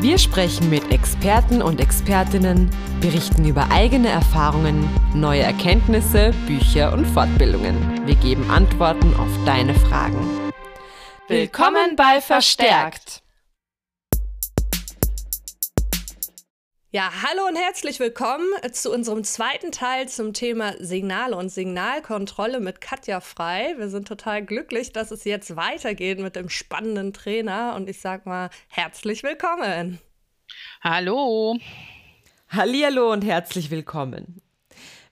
Wir sprechen mit Experten und Expertinnen, berichten über eigene Erfahrungen, neue Erkenntnisse, Bücher und Fortbildungen. Wir geben Antworten auf deine Fragen. Willkommen bei Verstärkt! Ja, hallo und herzlich willkommen zu unserem zweiten Teil zum Thema Signale und Signalkontrolle mit Katja Frei. Wir sind total glücklich, dass es jetzt weitergeht mit dem spannenden Trainer und ich sag mal herzlich willkommen. Hallo. Hallihallo und herzlich willkommen.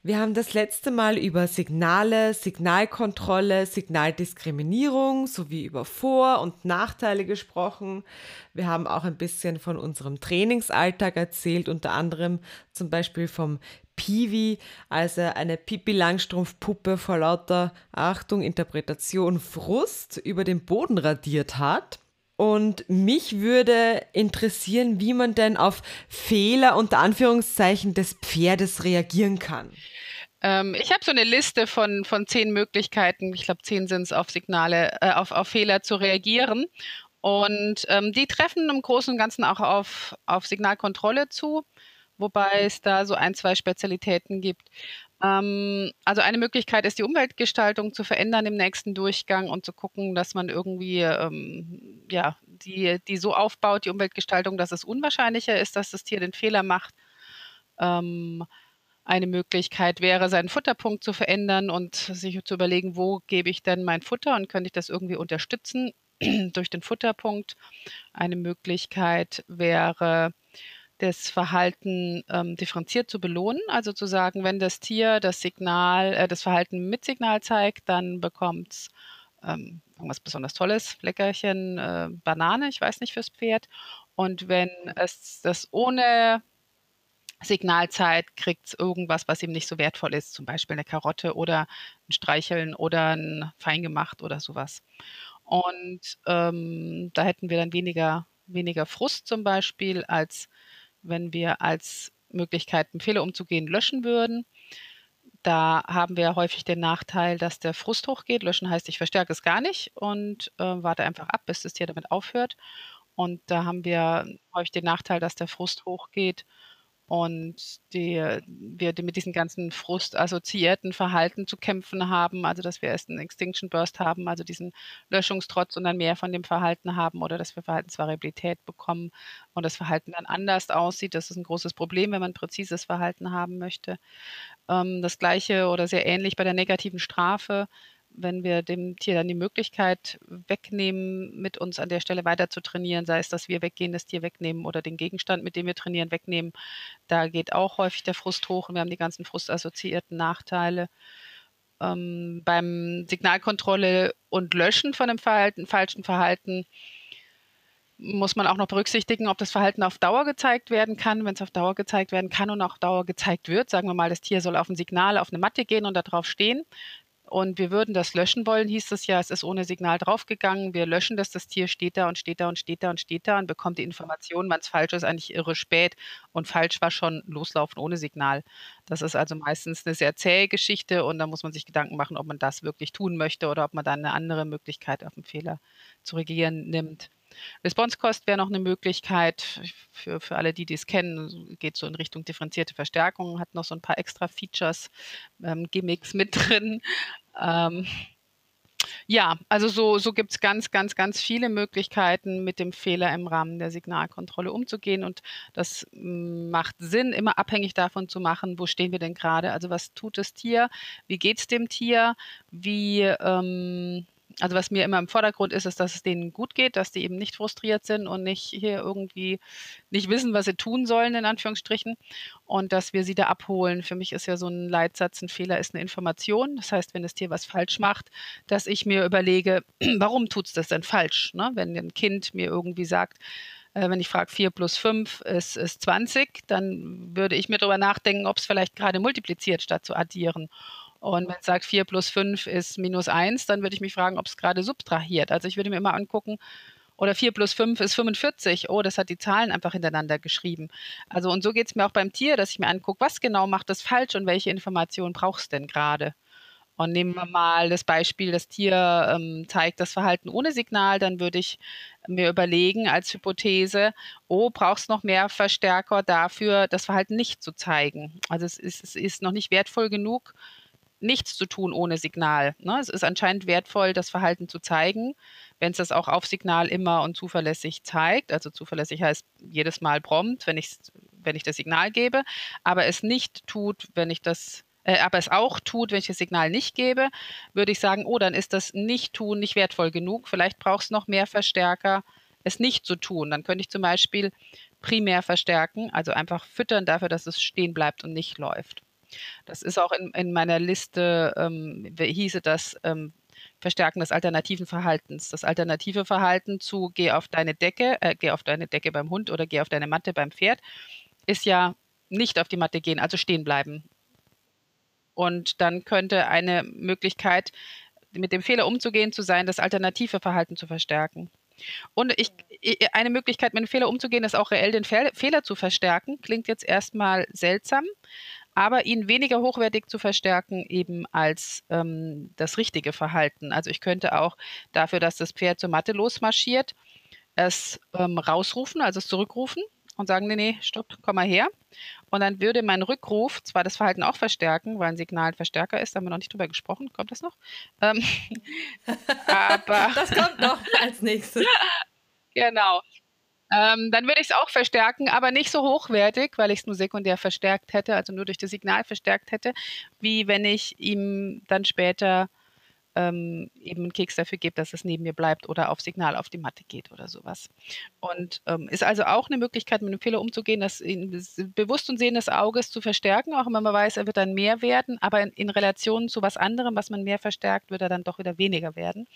Wir haben das letzte Mal über Signale, Signalkontrolle, Signaldiskriminierung sowie über Vor- und Nachteile gesprochen. Wir haben auch ein bisschen von unserem Trainingsalltag erzählt, unter anderem zum Beispiel vom Piwi, als er eine Pipi Langstrumpfpuppe vor lauter Achtung, Interpretation, Frust über den Boden radiert hat. Und mich würde interessieren, wie man denn auf Fehler unter Anführungszeichen des Pferdes reagieren kann. Ähm, ich habe so eine Liste von, von zehn Möglichkeiten, ich glaube zehn sind es, auf Signale, äh, auf, auf Fehler zu reagieren. Und ähm, die treffen im Großen und Ganzen auch auf, auf Signalkontrolle zu, wobei es da so ein, zwei Spezialitäten gibt. Ähm, also eine Möglichkeit ist, die Umweltgestaltung zu verändern im nächsten Durchgang und zu gucken, dass man irgendwie ähm, ja, die, die so aufbaut, die Umweltgestaltung, dass es unwahrscheinlicher ist, dass das Tier den Fehler macht. Ähm, eine Möglichkeit wäre, seinen Futterpunkt zu verändern und sich zu überlegen, wo gebe ich denn mein Futter und könnte ich das irgendwie unterstützen durch den Futterpunkt. Eine Möglichkeit wäre, das Verhalten ähm, differenziert zu belohnen. Also zu sagen, wenn das Tier das Signal, äh, das Verhalten mit Signal zeigt, dann bekommt es ähm, irgendwas besonders Tolles, Leckerchen, äh, Banane, ich weiß nicht fürs Pferd. Und wenn es das ohne Signalzeit kriegt es irgendwas, was ihm nicht so wertvoll ist, zum Beispiel eine Karotte oder ein Streicheln oder ein Feingemacht oder sowas. Und ähm, da hätten wir dann weniger, weniger Frust zum Beispiel, als wenn wir als Möglichkeit, Fehler umzugehen, löschen würden. Da haben wir häufig den Nachteil, dass der Frust hochgeht. Löschen heißt, ich verstärke es gar nicht und äh, warte einfach ab, bis das Tier damit aufhört. Und da haben wir häufig den Nachteil, dass der Frust hochgeht und die, wir mit diesem ganzen Frust assoziierten Verhalten zu kämpfen haben, also dass wir erst einen Extinction Burst haben, also diesen Löschungstrotz und dann mehr von dem Verhalten haben oder dass wir Verhaltensvariabilität bekommen und das Verhalten dann anders aussieht. Das ist ein großes Problem, wenn man präzises Verhalten haben möchte. Ähm, das gleiche oder sehr ähnlich bei der negativen Strafe wenn wir dem Tier dann die Möglichkeit wegnehmen, mit uns an der Stelle weiter zu trainieren, sei es, dass wir weggehen, das Tier wegnehmen oder den Gegenstand, mit dem wir trainieren, wegnehmen, da geht auch häufig der Frust hoch und wir haben die ganzen frustassoziierten Nachteile. Ähm, beim Signalkontrolle und Löschen von einem Verhalten, falschen Verhalten muss man auch noch berücksichtigen, ob das Verhalten auf Dauer gezeigt werden kann. Wenn es auf Dauer gezeigt werden kann und auf Dauer gezeigt wird, sagen wir mal, das Tier soll auf ein Signal auf eine Matte gehen und darauf stehen, und wir würden das löschen wollen, hieß es ja, es ist ohne Signal draufgegangen. Wir löschen das, das Tier steht da und steht da und steht da und steht da und bekommt die Information, wann es falsch ist, eigentlich irre spät. Und falsch war schon loslaufen ohne Signal. Das ist also meistens eine sehr zähe Geschichte und da muss man sich Gedanken machen, ob man das wirklich tun möchte oder ob man dann eine andere Möglichkeit auf den Fehler zu reagieren nimmt. Response Cost wäre noch eine Möglichkeit für, für alle, die dies kennen, geht so in Richtung differenzierte Verstärkung, hat noch so ein paar extra Features, ähm, Gimmicks mit drin. Ähm, ja, also so, so gibt es ganz, ganz, ganz viele Möglichkeiten, mit dem Fehler im Rahmen der Signalkontrolle umzugehen. Und das mm, macht Sinn, immer abhängig davon zu machen, wo stehen wir denn gerade? Also was tut das Tier? Wie geht es dem Tier? Wie ähm, also was mir immer im Vordergrund ist, ist, dass es denen gut geht, dass die eben nicht frustriert sind und nicht hier irgendwie nicht wissen, was sie tun sollen, in Anführungsstrichen. Und dass wir sie da abholen. Für mich ist ja so ein Leitsatz, ein Fehler ist eine Information. Das heißt, wenn das Tier was falsch macht, dass ich mir überlege, warum tut es das denn falsch? Ne? Wenn ein Kind mir irgendwie sagt, Äh, wenn ich frage, 4 plus 5 ist, ist 20, dann würde ich mir darüber nachdenken, ob es vielleicht gerade multipliziert, statt zu addieren. Und wenn es sagt, 4 plus 5 ist minus 1, dann würde ich mich fragen, ob es gerade subtrahiert. Also ich würde mir immer angucken, oder 4 plus 5 ist 45. Oh, das hat die Zahlen einfach hintereinander geschrieben. Also und so geht es mir auch beim Tier, dass ich mir angucke, was genau macht das falsch und welche Informationen brauchst du denn gerade? Und nehmen wir mal das Beispiel, das Tier ähm, zeigt das Verhalten ohne Signal, dann würde ich mir überlegen als Hypothese, oh, brauchst noch mehr Verstärker dafür, das Verhalten nicht zu zeigen. Also es ist, es ist noch nicht wertvoll genug, nichts zu tun ohne Signal. Ne? Es ist anscheinend wertvoll, das Verhalten zu zeigen, wenn es das auch auf Signal immer und zuverlässig zeigt. Also zuverlässig heißt jedes Mal prompt, wenn ich, wenn ich das Signal gebe, aber es nicht tut, wenn ich das äh, aber es auch tut, wenn ich das Signal nicht gebe, würde ich sagen, oh, dann ist das Nicht-Tun nicht wertvoll genug. Vielleicht brauchst du noch mehr Verstärker, es nicht zu tun. Dann könnte ich zum Beispiel primär verstärken, also einfach füttern dafür, dass es stehen bleibt und nicht läuft. Das ist auch in, in meiner Liste, ähm, hieße das ähm, Verstärken des alternativen Verhaltens. Das alternative Verhalten zu geh auf deine Decke, äh, geh auf deine Decke beim Hund oder geh auf deine Matte beim Pferd, ist ja nicht auf die Matte gehen, also stehen bleiben. Und dann könnte eine Möglichkeit, mit dem Fehler umzugehen, zu sein, das alternative Verhalten zu verstärken. Und ich, eine Möglichkeit, mit dem Fehler umzugehen, ist auch reell den Fehler zu verstärken. Klingt jetzt erstmal seltsam, aber ihn weniger hochwertig zu verstärken, eben als ähm, das richtige Verhalten. Also ich könnte auch dafür, dass das Pferd zur Matte losmarschiert, es ähm, rausrufen, also es zurückrufen und sagen, nee, nee, stopp, komm mal her. Und dann würde mein Rückruf zwar das Verhalten auch verstärken, weil ein Signal ein Verstärker ist, da haben wir noch nicht drüber gesprochen, kommt das noch? Ähm, aber das kommt noch als nächstes. genau. Ähm, dann würde ich es auch verstärken, aber nicht so hochwertig, weil ich es nur sekundär verstärkt hätte, also nur durch das Signal verstärkt hätte, wie wenn ich ihm dann später ähm, eben einen Keks dafür gebe, dass es neben mir bleibt oder auf Signal auf die Matte geht oder sowas. Und ähm, ist also auch eine Möglichkeit, mit einem Fehler umzugehen, das in, bewusst und Sehen des Auges zu verstärken, auch wenn man weiß, er wird dann mehr werden, aber in, in Relation zu was anderem, was man mehr verstärkt, wird er dann doch wieder weniger werden.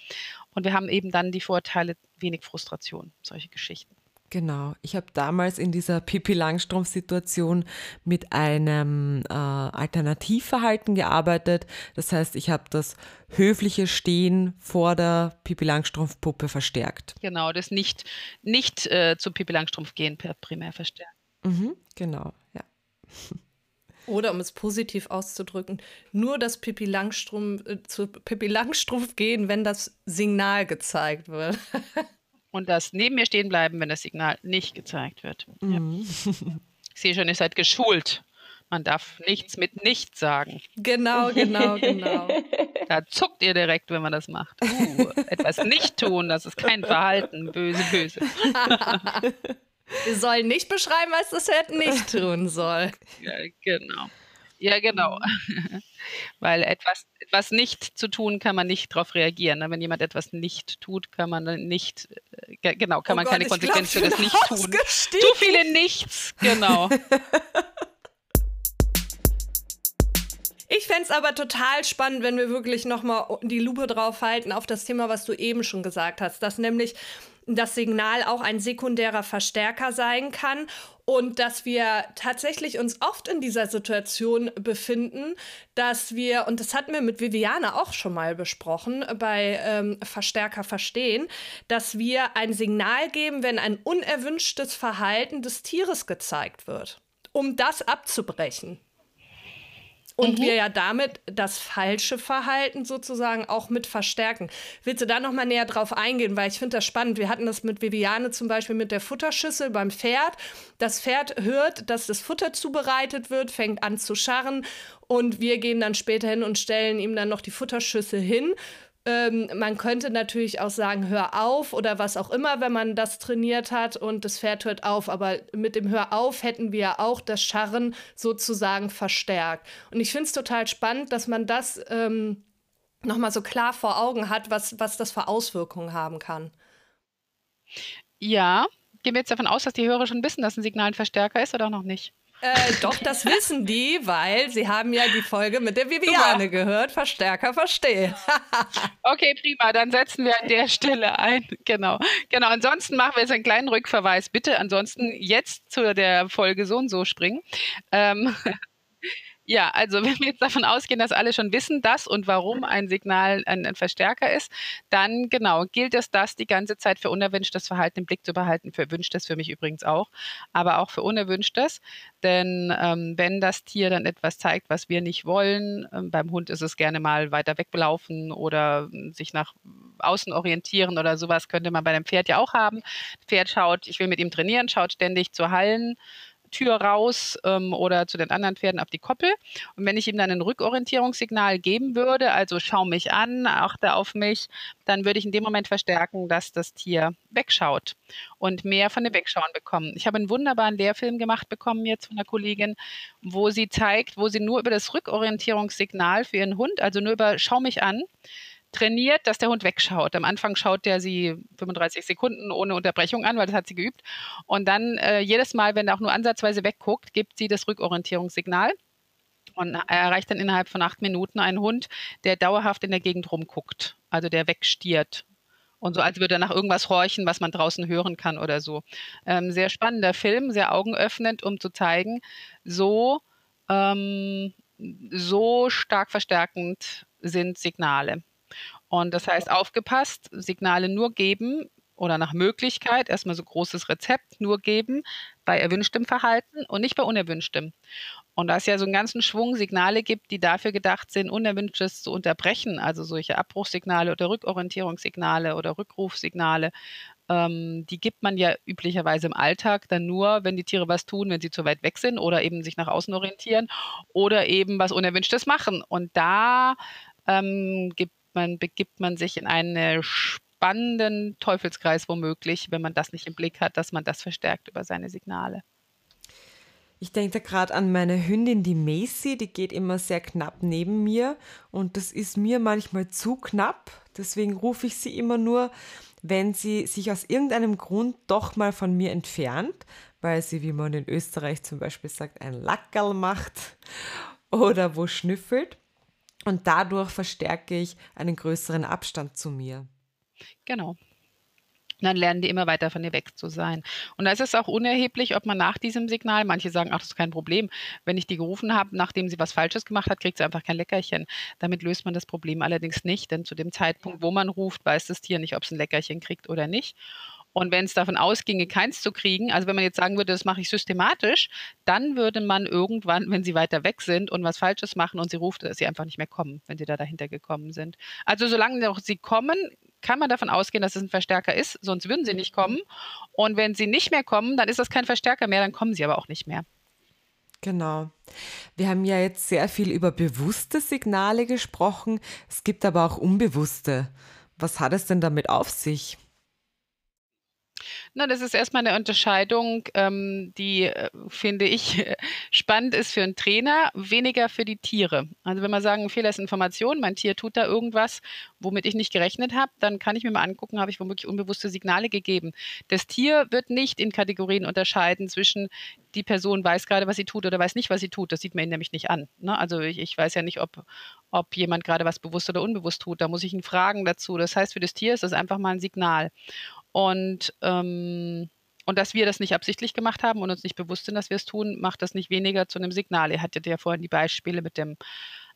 Und wir haben eben dann die Vorteile, wenig Frustration, solche Geschichten. Genau. Ich habe damals in dieser Pippi Langstrumpf-Situation mit einem äh, Alternativverhalten gearbeitet. Das heißt, ich habe das höfliche Stehen vor der Pippi Langstrumpf-Puppe verstärkt. Genau, das nicht, nicht äh, zu Pippi Langstrumpf gehen per primär verstärkt. Mhm, genau, ja. Oder um es positiv auszudrücken, nur das Pippi Langstrumpf, äh, zu Pippi Langstrumpf gehen, wenn das Signal gezeigt wird. und das neben mir stehen bleiben, wenn das Signal nicht gezeigt wird. Mhm. Ja. Ich sehe schon, ihr seid geschult. Man darf nichts mit nichts sagen. Genau, genau, genau. Da zuckt ihr direkt, wenn man das macht. Uh, etwas nicht tun, das ist kein Verhalten. Böse, böse. Wir sollen nicht beschreiben, was das Pferd nicht tun soll. Ja, genau. Ja, genau. Weil etwas, etwas nicht zu tun, kann man nicht darauf reagieren. Ne? Wenn jemand etwas nicht tut, kann man nicht, äh, genau, kann oh man Gott, keine Konsequenz für das Nicht-Tun. Zu viele Nichts, genau. Ich fände es aber total spannend, wenn wir wirklich nochmal die Lupe drauf halten auf das Thema, was du eben schon gesagt hast, dass nämlich das Signal auch ein sekundärer Verstärker sein kann und dass wir tatsächlich uns oft in dieser Situation befinden, dass wir, und das hatten wir mit Viviane auch schon mal besprochen, bei ähm, Verstärker verstehen, dass wir ein Signal geben, wenn ein unerwünschtes Verhalten des Tieres gezeigt wird, um das abzubrechen. Und mhm. wir ja damit das falsche Verhalten sozusagen auch mit verstärken. Willst du da noch mal näher drauf eingehen? Weil ich finde das spannend. Wir hatten das mit Viviane zum Beispiel mit der Futterschüssel beim Pferd. Das Pferd hört, dass das Futter zubereitet wird, fängt an zu scharren und wir gehen dann später hin und stellen ihm dann noch die Futterschüssel hin ähm, man könnte natürlich auch sagen, hör auf oder was auch immer, wenn man das trainiert hat und das Pferd hört auf. Aber mit dem Hör auf hätten wir auch das Scharren sozusagen verstärkt. Und ich finde es total spannend, dass man das ähm, nochmal so klar vor Augen hat, was, was das für Auswirkungen haben kann. Ja, gehen wir jetzt davon aus, dass die Hörer schon wissen, dass ein Signal ein Verstärker ist oder noch nicht? Äh, doch, das wissen die, weil sie haben ja die Folge mit der Viviane gehört. Verstärker verstehen. okay, prima. Dann setzen wir an der Stelle ein. Genau. Genau. Ansonsten machen wir jetzt einen kleinen Rückverweis. Bitte ansonsten jetzt zu der Folge so und so springen. Ähm, ja, also wenn wir jetzt davon ausgehen, dass alle schon wissen, dass und warum ein Signal ein, ein, Verstärker ist, dann genau gilt es, das die ganze Zeit für unerwünschtes Verhalten im Blick zu behalten. Für erwünschtes für mich übrigens auch, aber auch für unerwünschtes. Denn ähm, wenn das Tier dann etwas zeigt, was wir nicht wollen, ähm, beim Hund ist es gerne mal weiter weglaufen oder hm, sich nach außen orientieren oder sowas könnte man bei einem Pferd ja auch haben. Pferd schaut, ich will mit ihm trainieren, schaut ständig zu Hallen Tür raus ähm, oder zu den anderen Pferden auf die Koppel. Und wenn ich ihm dann ein Rückorientierungssignal geben würde, also schau mich an, achte auf mich, dann würde ich in dem Moment verstärken, dass das Tier wegschaut und mehr von dem Wegschauen bekommen. Ich habe einen wunderbaren Lehrfilm gemacht bekommen jetzt von einer Kollegin, wo sie zeigt, wo sie nur über das Rückorientierungssignal für ihren Hund, also nur über schau mich an, trainiert, dass der Hund wegschaut. Am Anfang schaut der sie 35 Sekunden ohne Unterbrechung an, weil das hat sie geübt. Und dann äh, jedes Mal, wenn er auch nur ansatzweise wegguckt, gibt sie das Rückorientierungssignal und erreicht dann innerhalb von acht Minuten einen Hund, der dauerhaft in der Gegend rumguckt, also der wegstiert. Und so als würde er nach irgendwas horchen, was man draußen hören kann oder so. Ähm, sehr spannender Film, sehr augenöffnend, um zu zeigen, so, ähm, so stark verstärkend sind Signale. Und das heißt, aufgepasst, Signale nur geben oder nach Möglichkeit, erstmal so großes Rezept, nur geben bei erwünschtem Verhalten und nicht bei unerwünschtem. Und da es ja so einen ganzen Schwung Signale gibt, die dafür gedacht sind, Unerwünschtes zu unterbrechen, also solche Abbruchssignale oder Rückorientierungssignale oder Rückrufsignale, ähm, die gibt man ja üblicherweise im Alltag dann nur, wenn die Tiere was tun, wenn sie zu weit weg sind oder eben sich nach außen orientieren oder eben was Unerwünschtes machen. Und da ähm, gibt man, begibt man sich in einen spannenden Teufelskreis womöglich, wenn man das nicht im Blick hat, dass man das verstärkt über seine Signale. Ich denke da gerade an meine Hündin, die Macy, die geht immer sehr knapp neben mir und das ist mir manchmal zu knapp. Deswegen rufe ich sie immer nur, wenn sie sich aus irgendeinem Grund doch mal von mir entfernt, weil sie, wie man in Österreich zum Beispiel sagt, ein Lackerl macht oder wo schnüffelt. Und dadurch verstärke ich einen größeren Abstand zu mir. Genau. dann lernen die immer weiter von dir weg zu sein. Und da ist es auch unerheblich, ob man nach diesem Signal, manche sagen, ach, das ist kein Problem. Wenn ich die gerufen habe, nachdem sie was Falsches gemacht hat, kriegt sie einfach kein Leckerchen. Damit löst man das Problem allerdings nicht, denn zu dem Zeitpunkt, wo man ruft, weiß das Tier nicht, ob es ein Leckerchen kriegt oder nicht. Und wenn es davon ausginge, keins zu kriegen, also wenn man jetzt sagen würde, das mache ich systematisch, dann würde man irgendwann, wenn sie weiter weg sind und was Falsches machen und sie ruft, dass sie einfach nicht mehr kommen, wenn sie da dahinter gekommen sind. Also solange noch sie kommen, kann man davon ausgehen, dass es ein Verstärker ist, sonst würden sie nicht kommen. Und wenn sie nicht mehr kommen, dann ist das kein Verstärker mehr, dann kommen sie aber auch nicht mehr. Genau. Wir haben ja jetzt sehr viel über bewusste Signale gesprochen. Es gibt aber auch unbewusste. Was hat es denn damit auf sich? Na, das ist erstmal eine Unterscheidung, ähm, die, äh, finde ich, spannend ist für einen Trainer, weniger für die Tiere. Also wenn wir sagen, Fehler ist Information, mein Tier tut da irgendwas, womit ich nicht gerechnet habe, dann kann ich mir mal angucken, habe ich womöglich unbewusste Signale gegeben. Das Tier wird nicht in Kategorien unterscheiden zwischen die Person weiß gerade, was sie tut oder weiß nicht, was sie tut. Das sieht man ihn nämlich nicht an. Ne? Also ich, ich, weiß ja nicht, ob, ob jemand gerade was bewusst oder unbewusst tut. Da muss ich ihn fragen dazu. Das heißt, für das Tier ist das einfach mal ein Signal. Und, ähm, und dass wir das nicht absichtlich gemacht haben und uns nicht bewusst sind, dass wir es tun, macht das nicht weniger zu einem Signal. Ihr hattet ja vorhin die Beispiele mit dem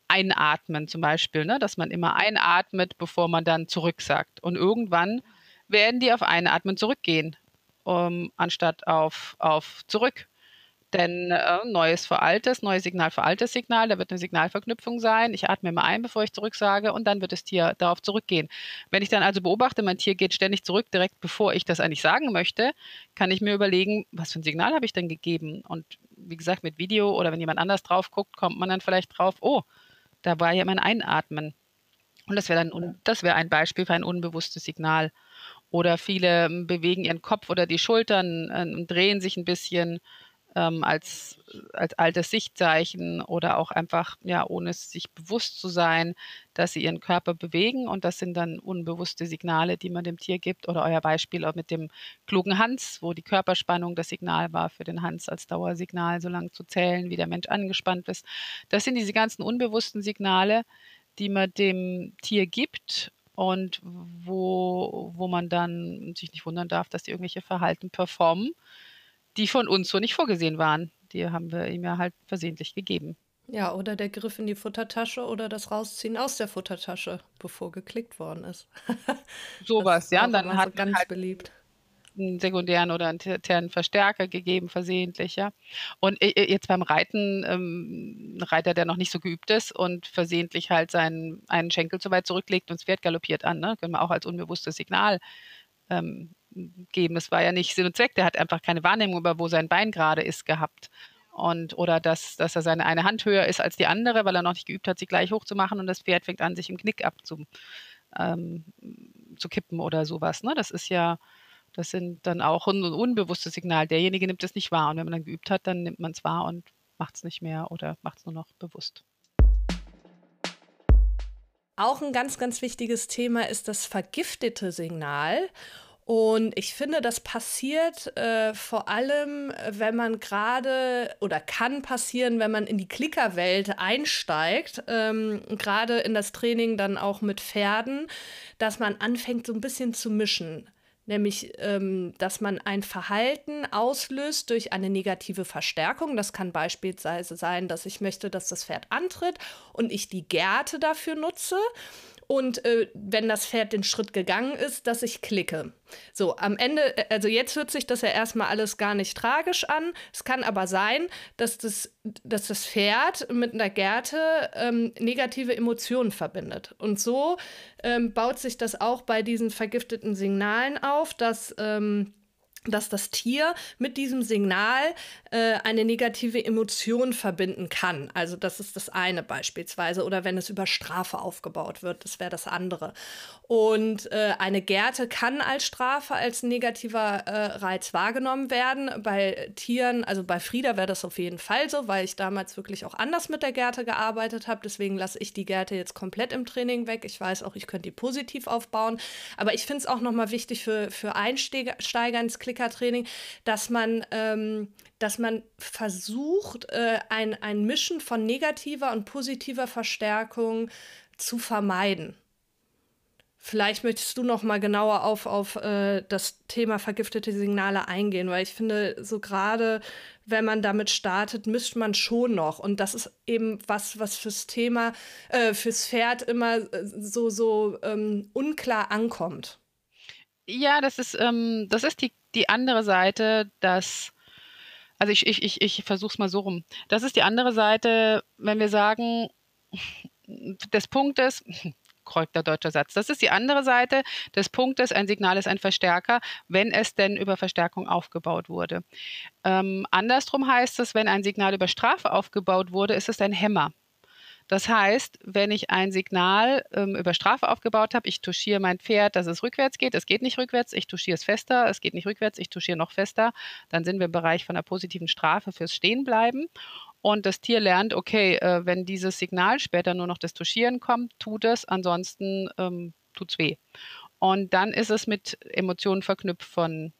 Einatmen zum Beispiel, ne? dass man immer einatmet, bevor man dann zurück sagt. Und irgendwann werden die auf Einatmen zurückgehen, um, anstatt auf, auf zurück. Denn äh, neues für altes, neues Signal für altes Signal, da wird eine Signalverknüpfung sein. Ich atme mal ein, bevor ich zurücksage und dann wird das Tier darauf zurückgehen. Wenn ich dann also beobachte, mein Tier geht ständig zurück, direkt bevor ich das eigentlich sagen möchte, kann ich mir überlegen, was für ein Signal habe ich denn gegeben? Und wie gesagt, mit Video oder wenn jemand anders drauf guckt, kommt man dann vielleicht drauf, oh, da war ja mein Einatmen. Und das wäre dann das wäre ein Beispiel für ein unbewusstes Signal. Oder viele ähm, bewegen ihren Kopf oder die Schultern äh, und drehen sich ein bisschen ähm, als, als altes Sichtzeichen oder auch einfach, ja, ohne sich bewusst zu sein, dass sie ihren Körper bewegen. Und das sind dann unbewusste Signale, die man dem Tier gibt. Oder euer Beispiel auch mit dem klugen Hans, wo die Körperspannung das Signal war für den Hans als Dauersignal, so lange zu zählen, wie der Mensch angespannt ist. Das sind diese ganzen unbewussten Signale, die man dem Tier gibt und wo, wo man dann sich nicht wundern darf, dass die irgendwelche Verhalten performen, die von uns so nicht vorgesehen waren. Die haben wir ihm ja halt versehentlich gegeben. Ja, oder der Griff in die Futtertasche oder das Rausziehen aus der Futtertasche, bevor geklickt worden ist. Sowas, ja. Und dann hat so ganz halt beliebt einen sekundären oder einen tertiären Verstärker gegeben, versehentlich, ja. Und äh, äh, jetzt beim Reiten, ähm, ein Reiter, der noch nicht so geübt ist und versehentlich halt seinen einen Schenkel zu weit zurücklegt und das Pferd galoppiert an, ne? können wir auch als unbewusstes Signal ähm, geben. Das war ja nicht Sinn und Zweck, der hat einfach keine Wahrnehmung über, wo sein Bein gerade ist, gehabt. Und, oder dass, dass er seine eine Hand höher ist als die andere, weil er noch nicht geübt hat, sie gleich hochzumachen und das Pferd fängt an, sich im Knick abzu, ähm, zu oder sowas. Ne? Das ist ja, das sind dann auch ein unbewusstes Signal. Derjenige nimmt es nicht wahr und wenn man dann geübt hat, dann nimmt man es wahr und macht es nicht mehr oder macht es nur noch bewusst. Auch ein ganz, ganz wichtiges Thema ist das vergiftete Signal. Und ich finde, das passiert äh, vor allem, wenn man gerade oder kann passieren, wenn man in die Klickerwelt einsteigt, ähm, gerade in das Training dann auch mit Pferden, dass man anfängt so ein bisschen zu mischen nämlich ähm, dass man ein Verhalten auslöst durch eine negative Verstärkung. Das kann beispielsweise sein, dass ich möchte, dass das Pferd antritt und ich die Gerte dafür nutze und äh, wenn das Pferd den Schritt gegangen ist, dass ich klicke. So, am Ende, äh, also jetzt hört sich das ja erstmal alles gar nicht tragisch an. Es kann aber sein, dass das, dass das Pferd mit einer Gerte ähm, negative Emotionen verbindet. Und so ähm, baut sich das auch bei diesen vergifteten Signalen auf, dass ähm, dass das Tier mit diesem Signal äh, eine negative Emotion verbinden kann. Also das ist das eine beispielsweise. Oder wenn es über Strafe aufgebaut wird, das wäre das andere. Und äh, eine Gerte kann als Strafe, als negativer äh, Reiz wahrgenommen werden. Bei Tieren, also bei Frieda wäre das auf jeden Fall so, weil ich damals wirklich auch anders mit der Gerte gearbeitet habe. Deswegen lasse ich die Gerte jetzt komplett im Training weg. Ich weiß auch, ich könnte die positiv aufbauen. Aber ich finde es auch nochmal wichtig für, für Einsteiger ins Klickertraining, dass man, ähm, dass man versucht, äh, ein, ein Mischen von negativer und positiver Verstärkung zu vermeiden. Vielleicht möchtest du noch mal genauer auf, auf äh, das Thema vergiftete Signale eingehen, weil ich finde, so gerade wenn man damit startet, mischt man schon noch. Und das ist eben was, was fürs Thema, äh, fürs Pferd immer äh, so, so ähm, unklar ankommt. Ja, das ist, ähm, das ist die, die andere Seite, dass, also ich, ich, ich, ich versuche es mal so rum. Das ist die andere Seite, wenn wir sagen, des Punktes, korrekter deutscher Satz. Das ist die andere Seite des Punktes, ein Signal ist ein Verstärker, wenn es denn über Verstärkung aufgebaut wurde. Ähm, andersrum heißt es, wenn ein Signal über Strafe aufgebaut wurde, ist es ein Hämmer. Das heißt, wenn ich ein Signal ähm, über Strafe aufgebaut habe, ich touchiere mein Pferd, dass es rückwärts geht, es geht nicht rückwärts, ich touchiere es fester, es geht nicht rückwärts, ich touchiere noch fester, dann sind wir im Bereich von einer positiven Strafe fürs Stehenbleiben. Und das Tier lernt, okay, äh, wenn dieses Signal später nur noch das Tuschieren kommt, tut es, ansonsten ähm, tut es weh. Und dann ist es mit Emotionen verknüpft von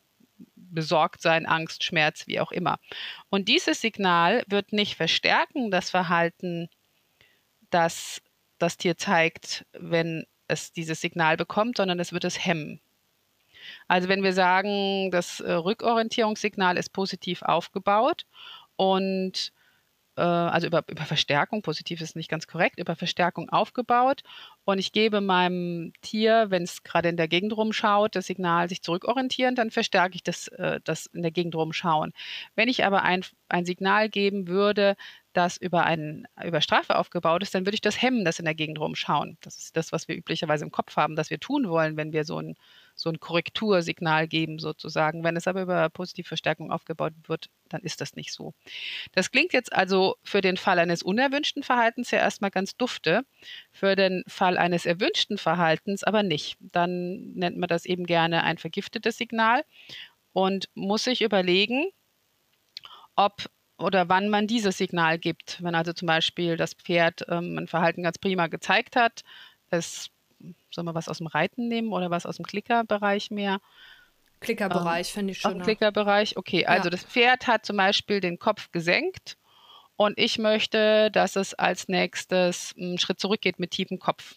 Besorgtsein, Angst, Schmerz, wie auch immer. Und dieses Signal wird nicht verstärken, das Verhalten, das das Tier zeigt, wenn es dieses Signal bekommt, sondern es wird es hemmen. Also wenn wir sagen, das äh, Rückorientierungssignal ist positiv aufgebaut und äh, also über, über Verstärkung, positiv ist nicht ganz korrekt, über Verstärkung aufgebaut. Und ich gebe meinem Tier, wenn es gerade in der Gegend rumschaut, das Signal, sich zurückorientieren, dann verstärke ich das, äh, das in der Gegend rumschauen. Wenn ich aber ein, ein Signal geben würde, das über, ein, über Strafe aufgebaut ist, dann würde ich das hemmen, das in der Gegend rumschauen. Das ist das, was wir üblicherweise im Kopf haben, dass wir tun wollen, wenn wir so ein so ein Korrektursignal geben sozusagen. Wenn es aber über Positivverstärkung aufgebaut wird, dann ist das nicht so. Das klingt jetzt also für den Fall eines unerwünschten Verhaltens ja erstmal ganz dufte, für den Fall eines erwünschten Verhaltens aber nicht. Dann nennt man das eben gerne ein vergiftetes Signal und muss sich überlegen, ob oder wann man dieses Signal gibt. Wenn also zum Beispiel das Pferd ähm, ein Verhalten ganz prima gezeigt hat, es, soll man was aus dem Reiten nehmen oder was aus dem Klickerbereich mehr? Klickerbereich ähm, finde ich schön. Klickerbereich, okay. Also ja. das Pferd hat zum Beispiel den Kopf gesenkt und ich möchte, dass es als nächstes einen Schritt zurückgeht mit tiefem Kopf.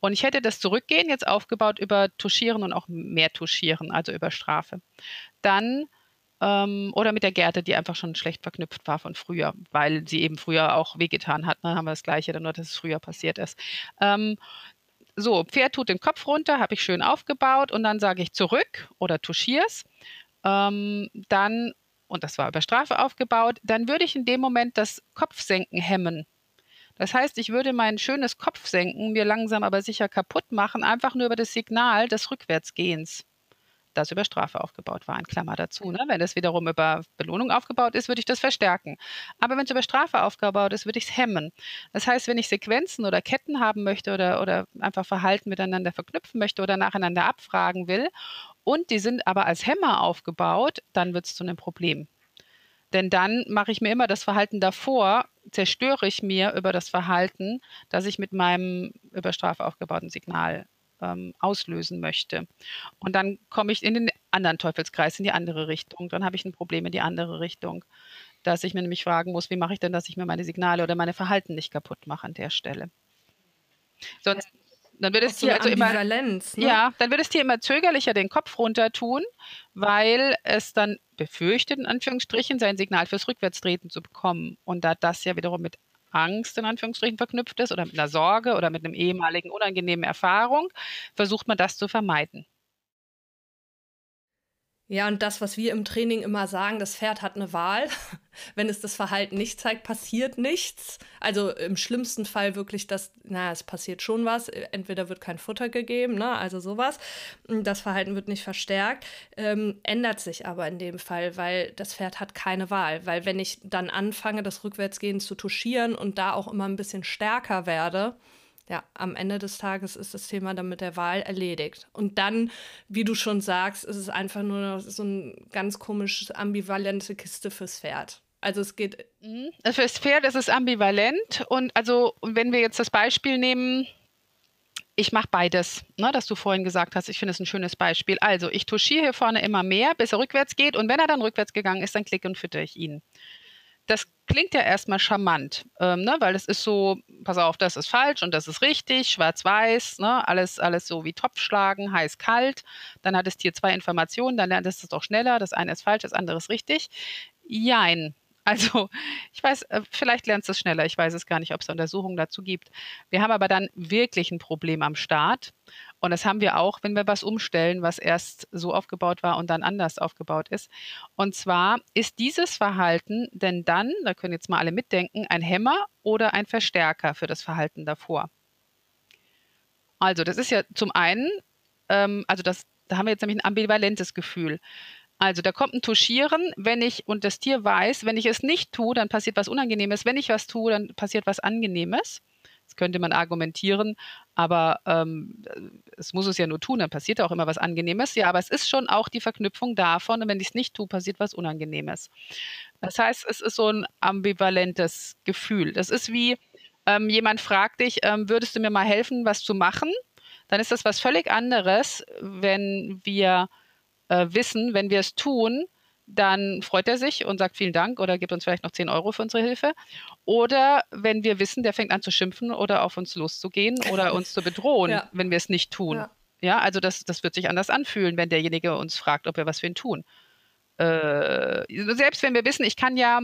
Und ich hätte das Zurückgehen jetzt aufgebaut über Tuschieren und auch mehr Tuschieren, also über Strafe. Dann ähm, oder mit der Gerte, die einfach schon schlecht verknüpft war von früher, weil sie eben früher auch wehgetan hat. Dann ne? haben wir das Gleiche, nur, dass es früher passiert ist. Ähm, so, Pferd tut den Kopf runter, habe ich schön aufgebaut und dann sage ich zurück oder touchier's. Ähm, dann, und das war über Strafe aufgebaut, dann würde ich in dem Moment das Kopfsenken hemmen. Das heißt, ich würde mein schönes Kopfsenken mir langsam aber sicher kaputt machen, einfach nur über das Signal des Rückwärtsgehens das über Strafe aufgebaut war, in Klammer dazu. Ne? Wenn es wiederum über Belohnung aufgebaut ist, würde ich das verstärken. Aber wenn es über Strafe aufgebaut ist, würde ich es hemmen. Das heißt, wenn ich Sequenzen oder Ketten haben möchte oder, oder einfach Verhalten miteinander verknüpfen möchte oder nacheinander abfragen will und die sind aber als Hämmer aufgebaut, dann wird es zu einem Problem. Denn dann mache ich mir immer das Verhalten davor, zerstöre ich mir über das Verhalten, das ich mit meinem über Strafe aufgebauten Signal ähm, auslösen möchte. Und dann komme ich in den anderen Teufelskreis, in die andere Richtung. Dann habe ich ein Problem in die andere Richtung, dass ich mir nämlich fragen muss, wie mache ich denn, dass ich mir meine Signale oder meine Verhalten nicht kaputt mache an der Stelle. Sonst, dann wird es Tier also immer, ne? ja, dann wird es Tier immer zögerlicher den Kopf runter tun, weil es dann befürchtet, in Anführungsstrichen, sein Signal fürs Rückwärtstreten zu bekommen. Und da das ja wiederum mit Angst in Anführungsstrichen verknüpft ist oder mit einer Sorge oder mit einem ehemaligen unangenehmen Erfahrung, versucht man das zu vermeiden. Ja, und das, was wir im Training immer sagen, das Pferd hat eine Wahl. Wenn es das Verhalten nicht zeigt, passiert nichts. Also im schlimmsten Fall wirklich, dass, naja, es passiert schon was. Entweder wird kein Futter gegeben, ne, also sowas. Das Verhalten wird nicht verstärkt. Ähm, ändert sich aber in dem Fall, weil das Pferd hat keine Wahl. Weil wenn ich dann anfange, das Rückwärtsgehen zu touchieren und da auch immer ein bisschen stärker werde, ja, am Ende des Tages ist das Thema dann mit der Wahl erledigt. Und dann, wie du schon sagst, ist es einfach nur so eine ganz komisch ambivalente Kiste fürs Pferd. Also es geht. Mhm. Also fürs Pferd ist es ambivalent. Und also, wenn wir jetzt das Beispiel nehmen, ich mache beides, ne, das du vorhin gesagt hast. Ich finde es ein schönes Beispiel. Also, ich touchiere hier vorne immer mehr, bis er rückwärts geht. Und wenn er dann rückwärts gegangen ist, dann klicke und fütter ich ihn das klingt ja erstmal charmant, ähm, ne? weil es ist so, pass auf, das ist falsch und das ist richtig, schwarz-weiß, ne? alles, alles so wie Topfschlagen, heiß-kalt. Dann hat das Tier zwei Informationen, dann lernt es das doch schneller. Das eine ist falsch, das andere ist richtig. Jein. Also, ich weiß, äh, vielleicht lernst du es schneller. Ich weiß es gar nicht, ob es Untersuchungen dazu gibt. Wir haben aber dann wirklich ein Problem am Start. Und das haben wir auch, wenn wir was umstellen, was erst so aufgebaut war und dann anders aufgebaut ist. Und zwar ist dieses Verhalten denn dann, da können jetzt mal alle mitdenken, ein Hämmer oder ein Verstärker für das Verhalten davor. Also, das ist ja zum einen, ähm, also das, da haben wir jetzt nämlich ein ambivalentes Gefühl. Also da kommt ein Tuschieren, wenn ich, und das Tier weiß, wenn ich es nicht tue, dann passiert was Unangenehmes. Wenn ich was tue, dann passiert was Angenehmes. Das könnte man argumentieren, aber ähm, es muss es ja nur tun, dann passiert auch immer was Angenehmes. Ja, aber es ist schon auch die Verknüpfung davon, und wenn ich es nicht tue, passiert was Unangenehmes. Das heißt, es ist so ein ambivalentes Gefühl. Das ist wie, ähm, jemand fragt dich, ähm, würdest du mir mal helfen, was zu machen? Dann ist das was völlig anderes, wenn wir äh, wissen, wenn wir es tun, dann freut er sich und sagt vielen Dank oder gibt uns vielleicht noch 10 Euro für unsere Hilfe. Oder wenn wir wissen, der fängt an zu schimpfen oder auf uns loszugehen oder uns zu bedrohen, ja. wenn wir es nicht tun. Ja, ja also das, das wird sich anders anfühlen, wenn derjenige uns fragt, ob wir was für ihn tun. Äh, selbst wenn wir wissen, ich kann ja,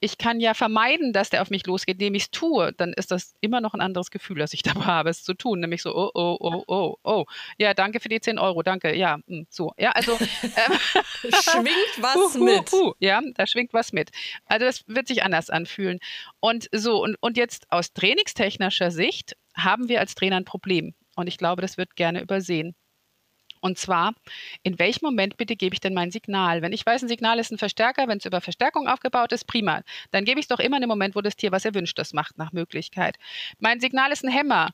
ich kann ja vermeiden, dass der auf mich losgeht, indem ich es tue, dann ist das immer noch ein anderes Gefühl, das ich dabei habe, es zu tun. Nämlich so, oh, oh, oh, oh, oh. Ja, danke für die 10 Euro, danke. Ja, hm, so. Ja, also. Äh, schwingt was uh, mit. Uh, ja, da schwingt was mit. Also, das wird sich anders anfühlen. Und so, und, und jetzt aus trainingstechnischer Sicht haben wir als Trainer ein Problem. Und ich glaube, das wird gerne übersehen. Und zwar, in welchem Moment bitte gebe ich denn mein Signal? Wenn ich weiß, ein Signal ist ein Verstärker, wenn es über Verstärkung aufgebaut ist, prima. Dann gebe ich es doch immer in dem Moment, wo das Tier was Erwünschtes macht, nach Möglichkeit. Mein Signal ist ein Hämmer.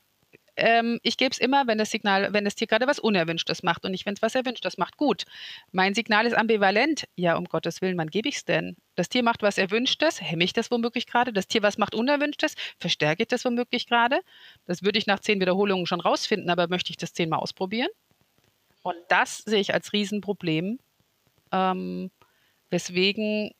ähm, ich gebe es immer, wenn das Signal, wenn das Tier gerade was Unerwünschtes macht und nicht, wenn es was Erwünschtes macht. Gut. Mein Signal ist ambivalent. Ja, um Gottes Willen, wann gebe ich es denn? Das Tier macht was Erwünschtes, hemme ich das womöglich gerade? Das Tier was macht Unerwünschtes, verstärke ich das womöglich gerade? Das würde ich nach zehn Wiederholungen schon rausfinden, aber möchte ich das zehnmal ausprobieren? Und das sehe ich als Riesenproblem, ähm, weswegen,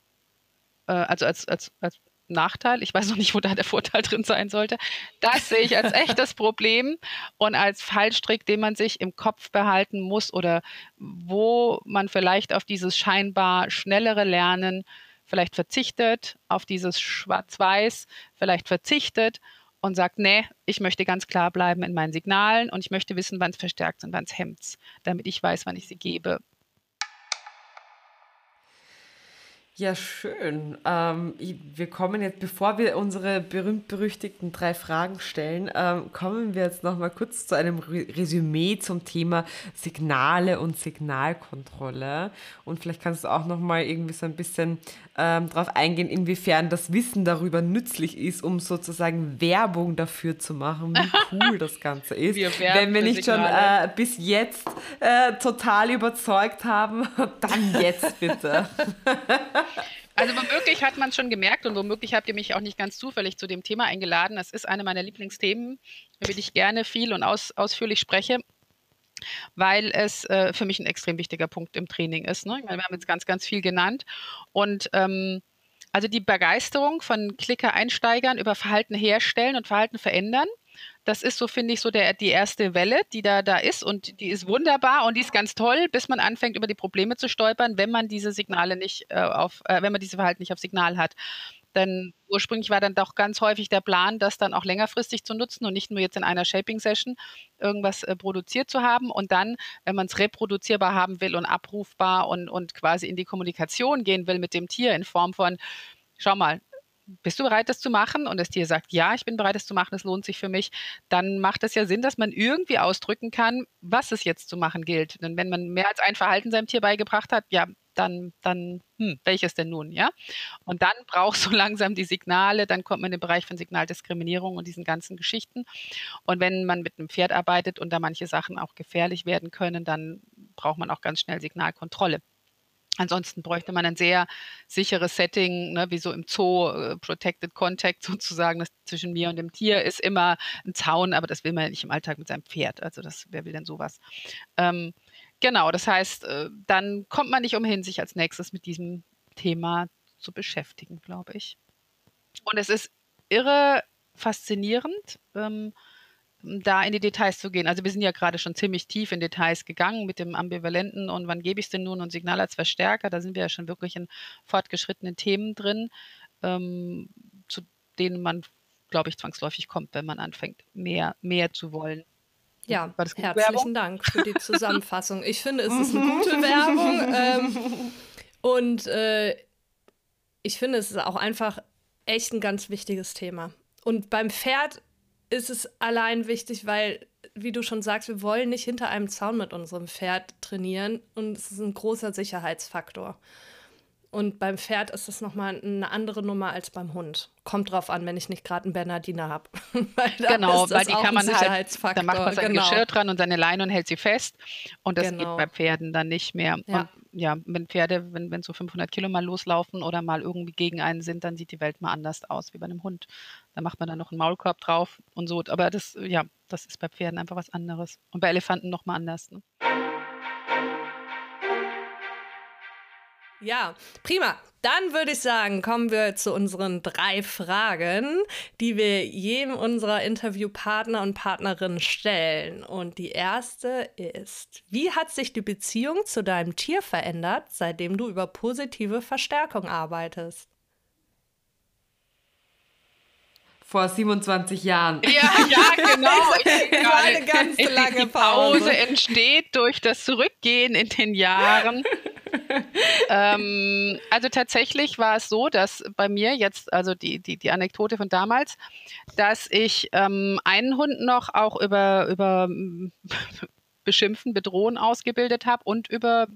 äh, also als, als, als Nachteil. Ich weiß noch nicht, wo da der Vorteil drin sein sollte. Das sehe ich als echtes Problem und als Fallstrick, den man sich im Kopf behalten muss oder wo man vielleicht auf dieses scheinbar schnellere Lernen vielleicht verzichtet, auf dieses Schwarz-Weiß vielleicht verzichtet und sagt, nee, ich möchte ganz klar bleiben in meinen Signalen und ich möchte wissen, wann es verstärkt und wann es hemmt, damit ich weiß, wann ich sie gebe. Ja, schön. Ähm, wir kommen jetzt, bevor wir unsere berühmt-berüchtigten drei Fragen stellen, ähm, kommen wir jetzt nochmal kurz zu einem Resümee zum Thema Signale und Signalkontrolle. Und vielleicht kannst du auch nochmal irgendwie so ein bisschen ähm, darauf eingehen, inwiefern das Wissen darüber nützlich ist, um sozusagen Werbung dafür zu machen, wie cool das Ganze ist. Wir Wenn wir nicht schon äh, bis jetzt äh, total überzeugt haben, dann jetzt bitte. Also womöglich hat man es schon gemerkt und womöglich habt ihr mich auch nicht ganz zufällig zu dem Thema eingeladen. Das ist eine meiner Lieblingsthemen, über die ich gerne viel und aus, ausführlich spreche, weil es äh, für mich ein extrem wichtiger Punkt im Training ist. Ne? Wir haben jetzt ganz, ganz viel genannt und ähm, also die Begeisterung von Klicker-Einsteigern über Verhalten herstellen und Verhalten verändern das ist so, finde ich, so der, die erste Welle, die da, da ist und die ist wunderbar und die ist ganz toll, bis man anfängt, über die Probleme zu stolpern, wenn man diese Signale nicht äh, auf, äh, wenn man diese Verhalten nicht auf Signal hat. Denn ursprünglich war dann doch ganz häufig der Plan, das dann auch längerfristig zu nutzen und nicht nur jetzt in einer Shaping-Session irgendwas äh, produziert zu haben und dann, wenn man es reproduzierbar haben will und abrufbar und, und quasi in die Kommunikation gehen will mit dem Tier in Form von, schau mal, bist du bereit, das zu machen? Und das Tier sagt, ja, ich bin bereit, das zu machen, es lohnt sich für mich, dann macht es ja Sinn, dass man irgendwie ausdrücken kann, was es jetzt zu machen gilt. Denn wenn man mehr als ein Verhalten seinem Tier beigebracht hat, ja, dann, dann, hm, welches denn nun, ja? Und dann braucht so langsam die Signale, dann kommt man in den Bereich von Signaldiskriminierung und diesen ganzen Geschichten. Und wenn man mit einem Pferd arbeitet und da manche Sachen auch gefährlich werden können, dann braucht man auch ganz schnell Signalkontrolle. Ansonsten bräuchte man ein sehr sicheres Setting, ne, wie so im Zoo, äh, Protected Contact sozusagen. Das zwischen mir und dem Tier ist immer ein Zaun, aber das will man ja nicht im Alltag mit seinem Pferd. Also das, wer will denn sowas? Ähm, genau, das heißt, äh, dann kommt man nicht umhin, sich als nächstes mit diesem Thema zu beschäftigen, glaube ich. Und es ist irre faszinierend. Ähm, da in die Details zu gehen. Also wir sind ja gerade schon ziemlich tief in Details gegangen mit dem Ambivalenten und wann gebe ich es denn nun und Signal als Verstärker. Da sind wir ja schon wirklich in fortgeschrittenen Themen drin, ähm, zu denen man, glaube ich, zwangsläufig kommt, wenn man anfängt, mehr, mehr zu wollen. Ja, herzlichen Werbung? Dank für die Zusammenfassung. Ich finde, es ist eine gute Werbung. Ähm, und äh, ich finde, es ist auch einfach echt ein ganz wichtiges Thema. Und beim Pferd ist es allein wichtig, weil, wie du schon sagst, wir wollen nicht hinter einem Zaun mit unserem Pferd trainieren und es ist ein großer Sicherheitsfaktor. Und beim Pferd ist es nochmal eine andere Nummer als beim Hund. Kommt drauf an, wenn ich nicht gerade einen Bernardiner habe. genau, weil die kann man halt, da macht man sein genau. Geschirr dran und seine Leine und hält sie fest. Und das genau. geht bei Pferden dann nicht mehr. Ja. Und ja, wenn Pferde, wenn, wenn so 500 Kilo mal loslaufen oder mal irgendwie gegen einen sind, dann sieht die Welt mal anders aus wie bei einem Hund. Da macht man dann noch einen Maulkorb drauf und so. Aber das, ja, das ist bei Pferden einfach was anderes. Und bei Elefanten nochmal anders. Ne? Ja, prima. Dann würde ich sagen, kommen wir zu unseren drei Fragen, die wir jedem unserer Interviewpartner und Partnerinnen stellen. Und die erste ist, wie hat sich die Beziehung zu deinem Tier verändert, seitdem du über positive Verstärkung arbeitest? vor 27 Jahren. Ja, ja, genau. Ich war eine ganz lange Pause. Die Pause entsteht durch das Zurückgehen in den Jahren ähm, also tatsächlich war es so, dass bei mir jetzt, also die, die, die Anekdote von damals, dass ich ähm, einen Hund noch auch über, über beschimpfen, bedrohen ausgebildet habe und über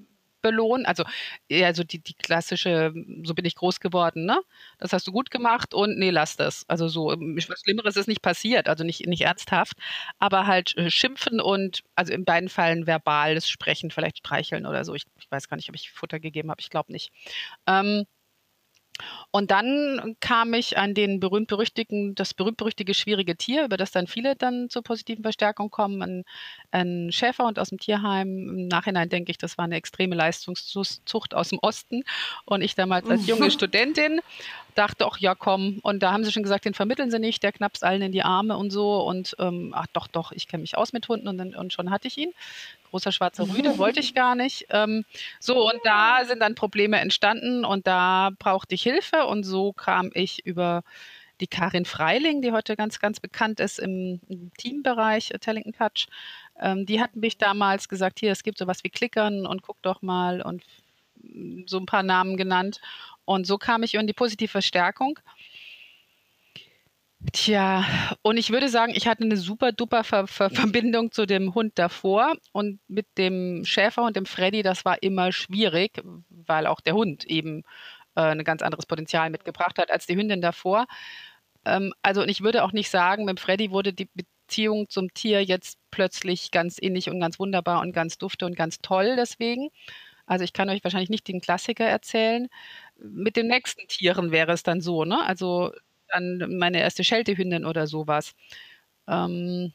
belohnen. Also, also die, die klassische, so bin ich groß geworden, ne? Das hast du gut gemacht und nee, lass das. Also so, was Schlimmeres ist nicht passiert, also nicht, nicht ernsthaft, aber halt äh, schimpfen und, also in beiden Fällen verbales Sprechen, vielleicht streicheln oder so. Ich, ich weiß gar nicht, ob ich Futter gegeben habe, ich glaube nicht. Ähm, und dann kam ich an den berühmt-berüchtigten, das berühmt-berüchtigte schwierige Tier, über das dann viele dann zur positiven Verstärkung kommen, ein, ein Schäferhund aus dem Tierheim. Im Nachhinein denke ich, das war eine extreme Leistungszucht aus dem Osten. Und ich damals als junge Studentin dachte, ach ja, komm. Und da haben sie schon gesagt, den vermitteln sie nicht, der knappst allen in die Arme und so. Und ähm, ach doch, doch, ich kenne mich aus mit Hunden und, und schon hatte ich ihn großer schwarzer Rüde, wollte ich gar nicht. Ähm, so, und da sind dann Probleme entstanden und da brauchte ich Hilfe und so kam ich über die Karin Freiling, die heute ganz, ganz bekannt ist im, im Teambereich äh, Tellington Touch. Ähm, die hat mich damals gesagt, hier, es gibt sowas wie Klickern und guck doch mal und so ein paar Namen genannt. Und so kam ich in die positive Verstärkung. Tja, und ich würde sagen, ich hatte eine super duper Ver Ver Verbindung zu dem Hund davor und mit dem Schäfer und dem Freddy, das war immer schwierig, weil auch der Hund eben äh, ein ganz anderes Potenzial mitgebracht hat als die Hündin davor. Ähm, also, und ich würde auch nicht sagen, mit Freddy wurde die Beziehung zum Tier jetzt plötzlich ganz innig und ganz wunderbar und ganz dufte und ganz toll deswegen. Also ich kann euch wahrscheinlich nicht den Klassiker erzählen. Mit den nächsten Tieren wäre es dann so, ne? Also dann meine erste Scheltehündin oder sowas. Ähm,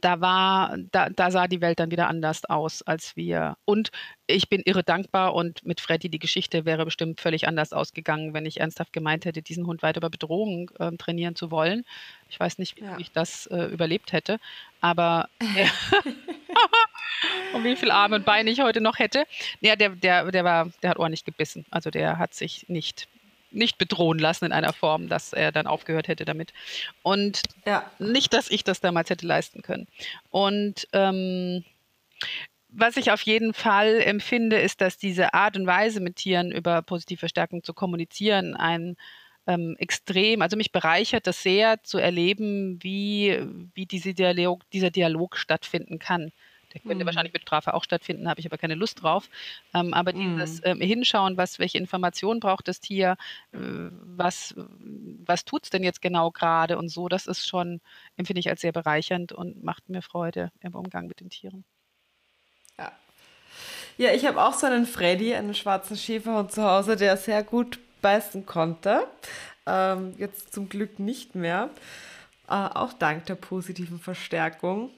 da war, da, da sah die Welt dann wieder anders aus als wir. Und ich bin irre dankbar und mit Freddy die Geschichte wäre bestimmt völlig anders ausgegangen, wenn ich ernsthaft gemeint hätte, diesen Hund weiter über Bedrohung äh, trainieren zu wollen. Ich weiß nicht, wie ja. ich das äh, überlebt hätte, aber äh, und wie viel Arme und Beine ich heute noch hätte. Ja, der, der, der war, der hat ordentlich gebissen. Also der hat sich nicht nicht bedrohen lassen in einer Form, dass er dann aufgehört hätte damit. Und ja. nicht, dass ich das damals hätte leisten können. Und ähm, was ich auf jeden Fall empfinde, ist, dass diese Art und Weise mit Tieren über positive Verstärkung zu kommunizieren ein ähm, extrem, also mich bereichert das sehr zu erleben, wie, wie diese Dialog, dieser Dialog stattfinden kann. Der könnte mhm. wahrscheinlich mit Strafe auch stattfinden, habe ich aber keine Lust drauf. Ähm, aber mhm. dieses ähm, Hinschauen, was, welche Informationen braucht das Tier, äh, was, was tut es denn jetzt genau gerade und so, das ist schon, empfinde ich als sehr bereichernd und macht mir Freude im Umgang mit den Tieren. Ja. Ja, ich habe auch so einen Freddy, einen schwarzen Schäferhund zu Hause, der sehr gut beißen konnte. Ähm, jetzt zum Glück nicht mehr. Äh, auch dank der positiven Verstärkung.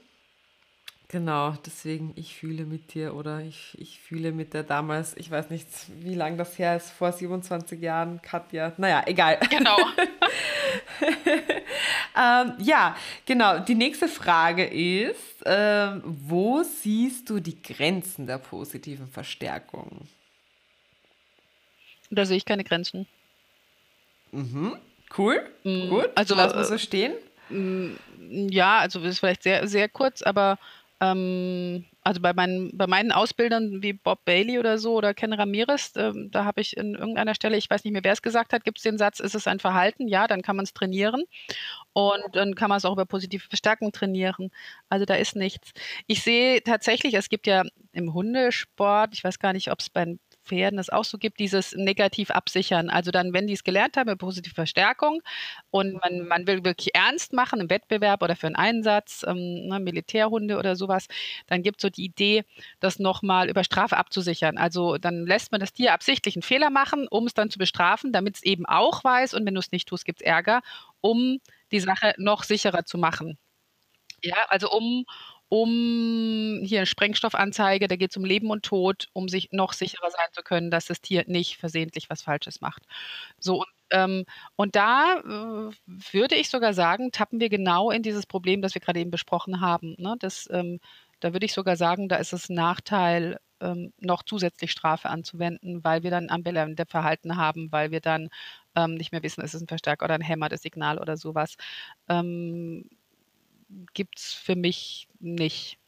Genau, deswegen ich fühle mit dir oder ich, ich fühle mit der damals, ich weiß nicht, wie lange das her ist, vor 27 Jahren, Katja. Naja, egal. Genau. ähm, ja, genau. Die nächste Frage ist, ähm, wo siehst du die Grenzen der positiven Verstärkung? Da sehe ich keine Grenzen. Mhm. Cool. Mhm. Gut. Also lassen wir so stehen. Mm, ja, also das ist vielleicht sehr, sehr kurz, aber ähm, also bei meinen, bei meinen Ausbildern wie Bob Bailey oder so oder Ken Ramirez, ähm, da habe ich in irgendeiner Stelle, ich weiß nicht mehr, wer es gesagt hat, gibt es den Satz, ist es ein Verhalten? Ja, dann kann man es trainieren. Und dann kann man es auch über positive Verstärkung trainieren. Also da ist nichts. Ich sehe tatsächlich, es gibt ja im Hundesport, ich weiß gar nicht, ob es bei Pferden es auch so gibt, dieses negativ absichern. Also dann, wenn die es gelernt haben, eine positive Verstärkung und man, man will wirklich ernst machen im Wettbewerb oder für einen Einsatz, ähm, ne, Militärhunde oder sowas, dann gibt es so die Idee, das nochmal über Strafe abzusichern. Also dann lässt man das Tier absichtlich einen Fehler machen, um es dann zu bestrafen, damit es eben auch weiß und wenn du es nicht tust, gibt es Ärger, um die Sache noch sicherer zu machen. Ja, also um, um hier eine Sprengstoffanzeige, da geht es um Leben und Tod, um sich noch sicherer sein zu können, dass das Tier nicht versehentlich was Falsches macht. So, und, ähm, und da äh, würde ich sogar sagen, tappen wir genau in dieses Problem, das wir gerade eben besprochen haben. Ne? Das, ähm, da würde ich sogar sagen, da ist es ein Nachteil, ähm, noch zusätzlich Strafe anzuwenden, weil wir dann ambivalente Verhalten haben, weil wir dann ähm, nicht mehr wissen, ist es ein Verstärker oder ein Hämmer, das Signal oder sowas. Ähm, gibt es für mich nicht.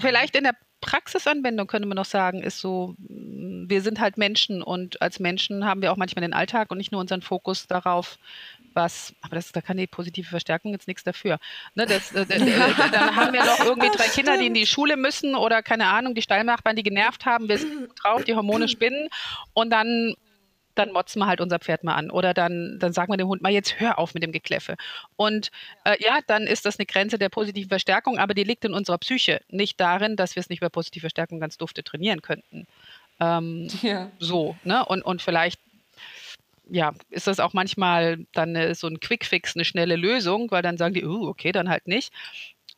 Vielleicht in der Praxisanwendung könnte man noch sagen, ist so, wir sind halt Menschen und als Menschen haben wir auch manchmal den Alltag und nicht nur unseren Fokus darauf, was, aber das, da kann die positive Verstärkung jetzt nichts dafür. Ne, das, äh, dann haben wir noch irgendwie drei Kinder, die in die Schule müssen oder keine Ahnung, die Stallnachbarn, die genervt haben, wir sind drauf, die Hormone spinnen und dann dann motzen wir halt unser Pferd mal an. Oder dann, dann sagen wir dem Hund mal, jetzt hör auf mit dem Gekläffe. Und äh, ja, dann ist das eine Grenze der positiven Verstärkung, aber die liegt in unserer Psyche, nicht darin, dass wir es nicht über positive Verstärkung ganz dufte trainieren könnten. Ähm, ja. So, ne? Und, und vielleicht ja, ist das auch manchmal dann eine, so ein Quickfix, eine schnelle Lösung, weil dann sagen die, uh, okay, dann halt nicht.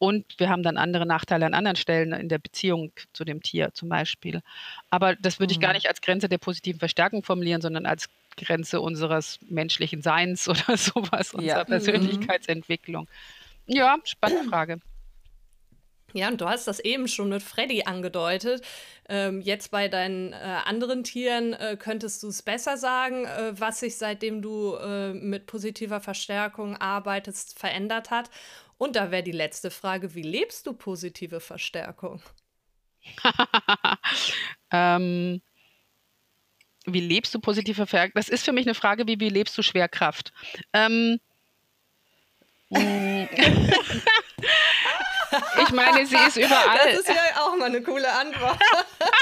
Und wir haben dann andere Nachteile an anderen Stellen in der Beziehung zu dem Tier zum Beispiel. Aber das würde ich gar mhm. nicht als Grenze der positiven Verstärkung formulieren, sondern als Grenze unseres menschlichen Seins oder sowas, unserer ja. Mhm. Persönlichkeitsentwicklung. Ja, spannende Frage. Ja, und du hast das eben schon mit Freddy angedeutet. Ähm, jetzt bei deinen äh, anderen Tieren äh, könntest du es besser sagen, äh, was sich seitdem du äh, mit positiver Verstärkung arbeitest, verändert hat. Und da wäre die letzte Frage, wie lebst du positive Verstärkung? ähm, wie lebst du positive Verstärkung? Das ist für mich eine Frage, wie, wie lebst du Schwerkraft? Ähm. Ich meine, sie ist überall. Das ist ja auch mal eine coole Antwort.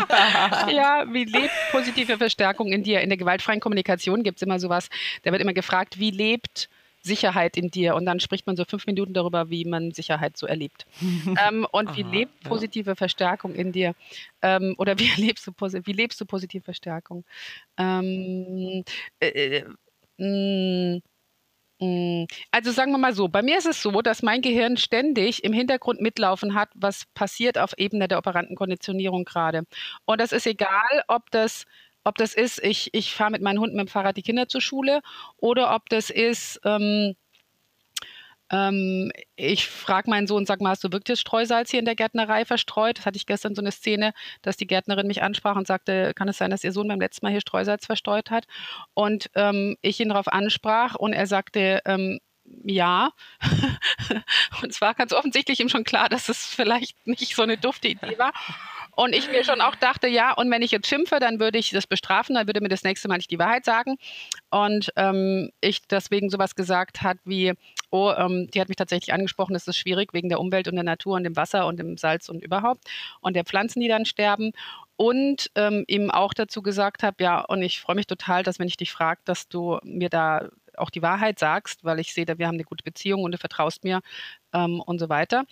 ja, wie lebt positive Verstärkung in dir? In der gewaltfreien Kommunikation gibt es immer sowas, da wird immer gefragt, wie lebt Sicherheit in dir? Und dann spricht man so fünf Minuten darüber, wie man Sicherheit so erlebt. ähm, und Aha, wie lebt positive ja. Verstärkung in dir? Ähm, oder wie lebst du, wie lebst du positive Verstärkung? Ähm, äh, äh, mm, hm, also sagen wir mal so, bei mir ist es so, dass mein Gehirn ständig im Hintergrund mitlaufen hat, was passiert auf Ebene der operanten Konditionierung gerade. Und das ist egal, ob das ob das ist, ich, ich fahre mit meinen Hunden mit dem Fahrrad die Kinder zur Schule oder ob das ist, ähm, ähm, ich frage meinen Sohn, sag mal, hast du wirklich Streusalz hier in der Gärtnerei verstreut? Das hatte ich gestern so eine Szene, dass die Gärtnerin mich ansprach und sagte, kann es sein, dass ihr Sohn beim letzten Mal hier Streusalz verstreut hat? Und ähm, ich ihn darauf ansprach und er sagte, ähm, ja. und es war ganz offensichtlich ihm schon klar, dass es vielleicht nicht so eine dufte Idee war. Und ich mir schon auch dachte, ja, und wenn ich jetzt schimpfe, dann würde ich das bestrafen, dann würde mir das nächste Mal nicht die Wahrheit sagen. Und ähm, ich deswegen sowas gesagt hat wie, oh, ähm, die hat mich tatsächlich angesprochen, das ist schwierig wegen der Umwelt und der Natur und dem Wasser und dem Salz und überhaupt und der Pflanzen, die dann sterben. Und ähm, ihm auch dazu gesagt habe, ja, und ich freue mich total, dass wenn ich dich frage, dass du mir da auch die Wahrheit sagst, weil ich sehe, wir haben eine gute Beziehung und du vertraust mir ähm, und so weiter.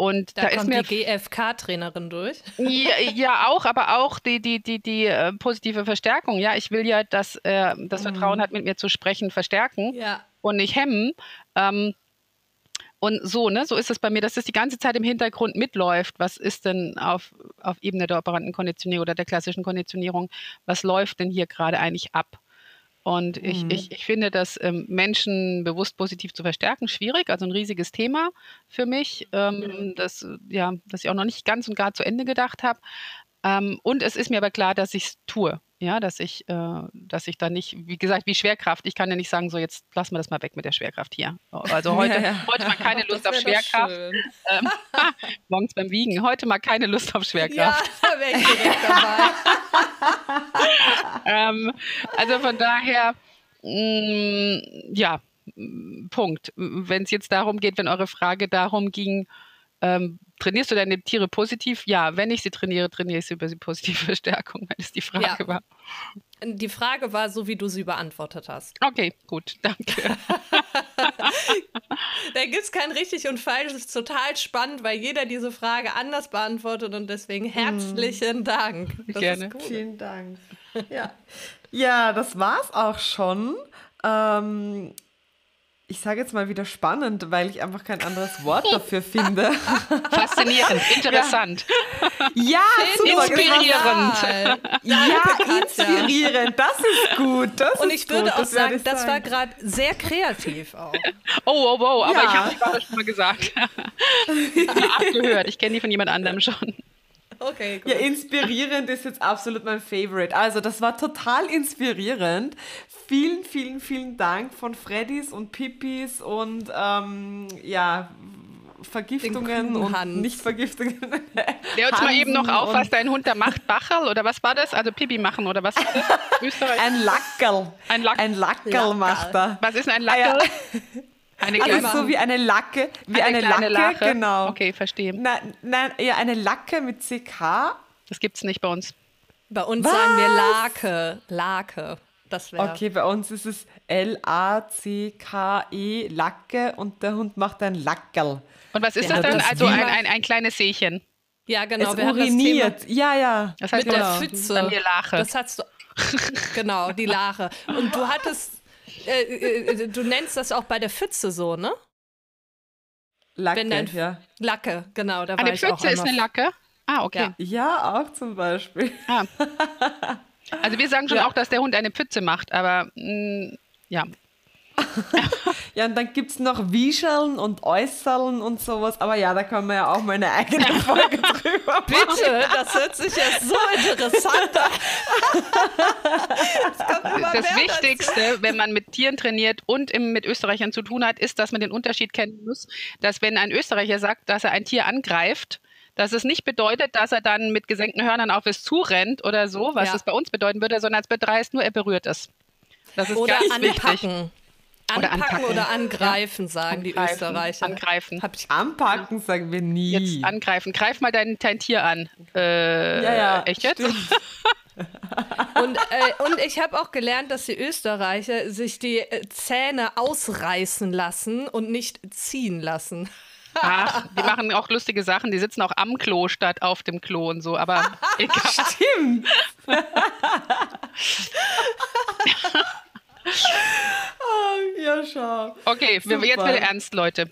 Und da, da kommt ist mir die GFK-Trainerin durch. Ja, ja, auch, aber auch die, die, die, die äh, positive Verstärkung. Ja, ich will ja, dass äh, das mhm. Vertrauen hat, mit mir zu sprechen, verstärken ja. und nicht hemmen. Ähm, und so, ne, so ist es bei mir, dass das die ganze Zeit im Hintergrund mitläuft. Was ist denn auf, auf Ebene der operanten Konditionierung oder der klassischen Konditionierung, was läuft denn hier gerade eigentlich ab? Und ich, mhm. ich, ich finde das ähm, Menschen bewusst positiv zu verstärken schwierig, also ein riesiges Thema für mich, ähm, mhm. das, ja, das ich auch noch nicht ganz und gar zu Ende gedacht habe. Ähm, und es ist mir aber klar, dass ich es tue. Ja, dass ich, äh, dass ich da nicht, wie gesagt, wie Schwerkraft, ich kann ja nicht sagen, so jetzt lassen wir das mal weg mit der Schwerkraft hier. Also heute, ja, ja. heute mal keine Lust auf Schwerkraft. Ähm, morgens beim Wiegen, heute mal keine Lust auf Schwerkraft. Ja, da wäre ich direkt dabei. ähm, also von daher, mh, mm, ja, Punkt. Wenn es jetzt darum geht, wenn eure Frage darum ging, ähm, trainierst du deine Tiere positiv? Ja, wenn ich sie trainiere, trainiere ich sie über die positive Verstärkung, wenn es die Frage ja. war. Die Frage war so, wie du sie beantwortet hast. Okay, gut, danke. da gibt es kein richtig und falsch. Es ist total spannend, weil jeder diese Frage anders beantwortet und deswegen hm. herzlichen Dank. Das Gerne. Cool. Vielen Dank. Ja. ja, das war's auch schon. Ähm, ich sage jetzt mal wieder spannend, weil ich einfach kein anderes Wort dafür finde. Faszinierend, interessant. Ja, super, inspirierend. Ja, inspirierend, das ist gut. Das Und ich würde gut, auch das sagen, das war gerade sehr kreativ auch. Oh, oh, oh, aber ja. ich habe die Wort schon mal gesagt. Abgehört, ich kenne die von jemand anderem schon. Okay, gut. Ja, inspirierend ist jetzt absolut mein Favorite. Also, das war total inspirierend. Vielen, vielen, vielen Dank von Freddys und Pippis und ähm, ja, Vergiftungen und Hans. Nicht-Vergiftungen. Klär uns mal eben noch auf, was dein Hund da macht. Bachel oder was war das? Also Pipi machen oder was war das? Österreich. Ein Lackerl. Ein Lack- Ein Lackerl Lackerl. macht er. Was ist ein Ah, ja. Eine Also kleine, so wie eine Lacke, wie eine, kleine Lacke, Lache. genau. Okay, verstehe. Nein, nein, ja, eine Lacke mit CK. Das gibt's nicht bei uns. Bei uns Was? sagen wir Lake. Lake. Das wäre. Okay, bei uns ist es L-A-C-K-E, Lacke, und der Hund macht ein Lackerl. Und was ist Ja, das dann? das Also ein, ein, ein kleines Seechen. Ja, genau. es wir uriniert. Ja, ja. Das heißt, mit der Genau. Pfütze. Bei mir Lache. Das hast du. genau, die Lache. Und du hattest. Äh, äh, du nennst das auch bei der Pfütze so, ne? Lacke, Wenn dein- ja. Lacke, genau. Da war eine ich auch Pfütze ist eine Lacke. Ah, okay. Ja. Ja, auch zum Beispiel. Ah. Also wir sagen schon Ja. auch, dass der Hund eine Pfütze macht, aber mh, ja. Ja, und dann gibt es noch Wiescheln und Äußerln und sowas. Aber ja, da kann man ja auch mal eine eigene Folge drüber machen. Bitte, das hört sich ja so interessant an. Es Das mehr Wichtigste, wenn man mit Tieren trainiert und im, mit Österreichern zu tun hat, ist, dass man den Unterschied kennen muss, dass wenn ein Österreicher sagt, dass er ein Tier angreift, dass es nicht bedeutet, dass er dann mit gesenkten Hörnern auf es zurennt oder so, was Ja. das bei uns bedeuten würde, sondern es bedreist nur, er berührt es. Das ist Oder ganz wichtig. Anpacken. Oder Anpacken oder angreifen, sagen die Angreifen, Österreicher. Angreifen. Hab ich Anpacken sagen wir nie. Jetzt angreifen. Greif mal dein, dein Tier an. Äh, ja, ja. Echt jetzt? stimmt. Und, äh, und ich habe auch gelernt, dass die Österreicher sich die äh, Zähne ausreißen lassen und nicht ziehen lassen. Ach, die machen auch lustige Sachen. Die sitzen auch am Klo statt auf dem Klo und so. Aber egal. Stimmt. oh, ja, schau. Okay, wir, jetzt wieder ernst, Leute.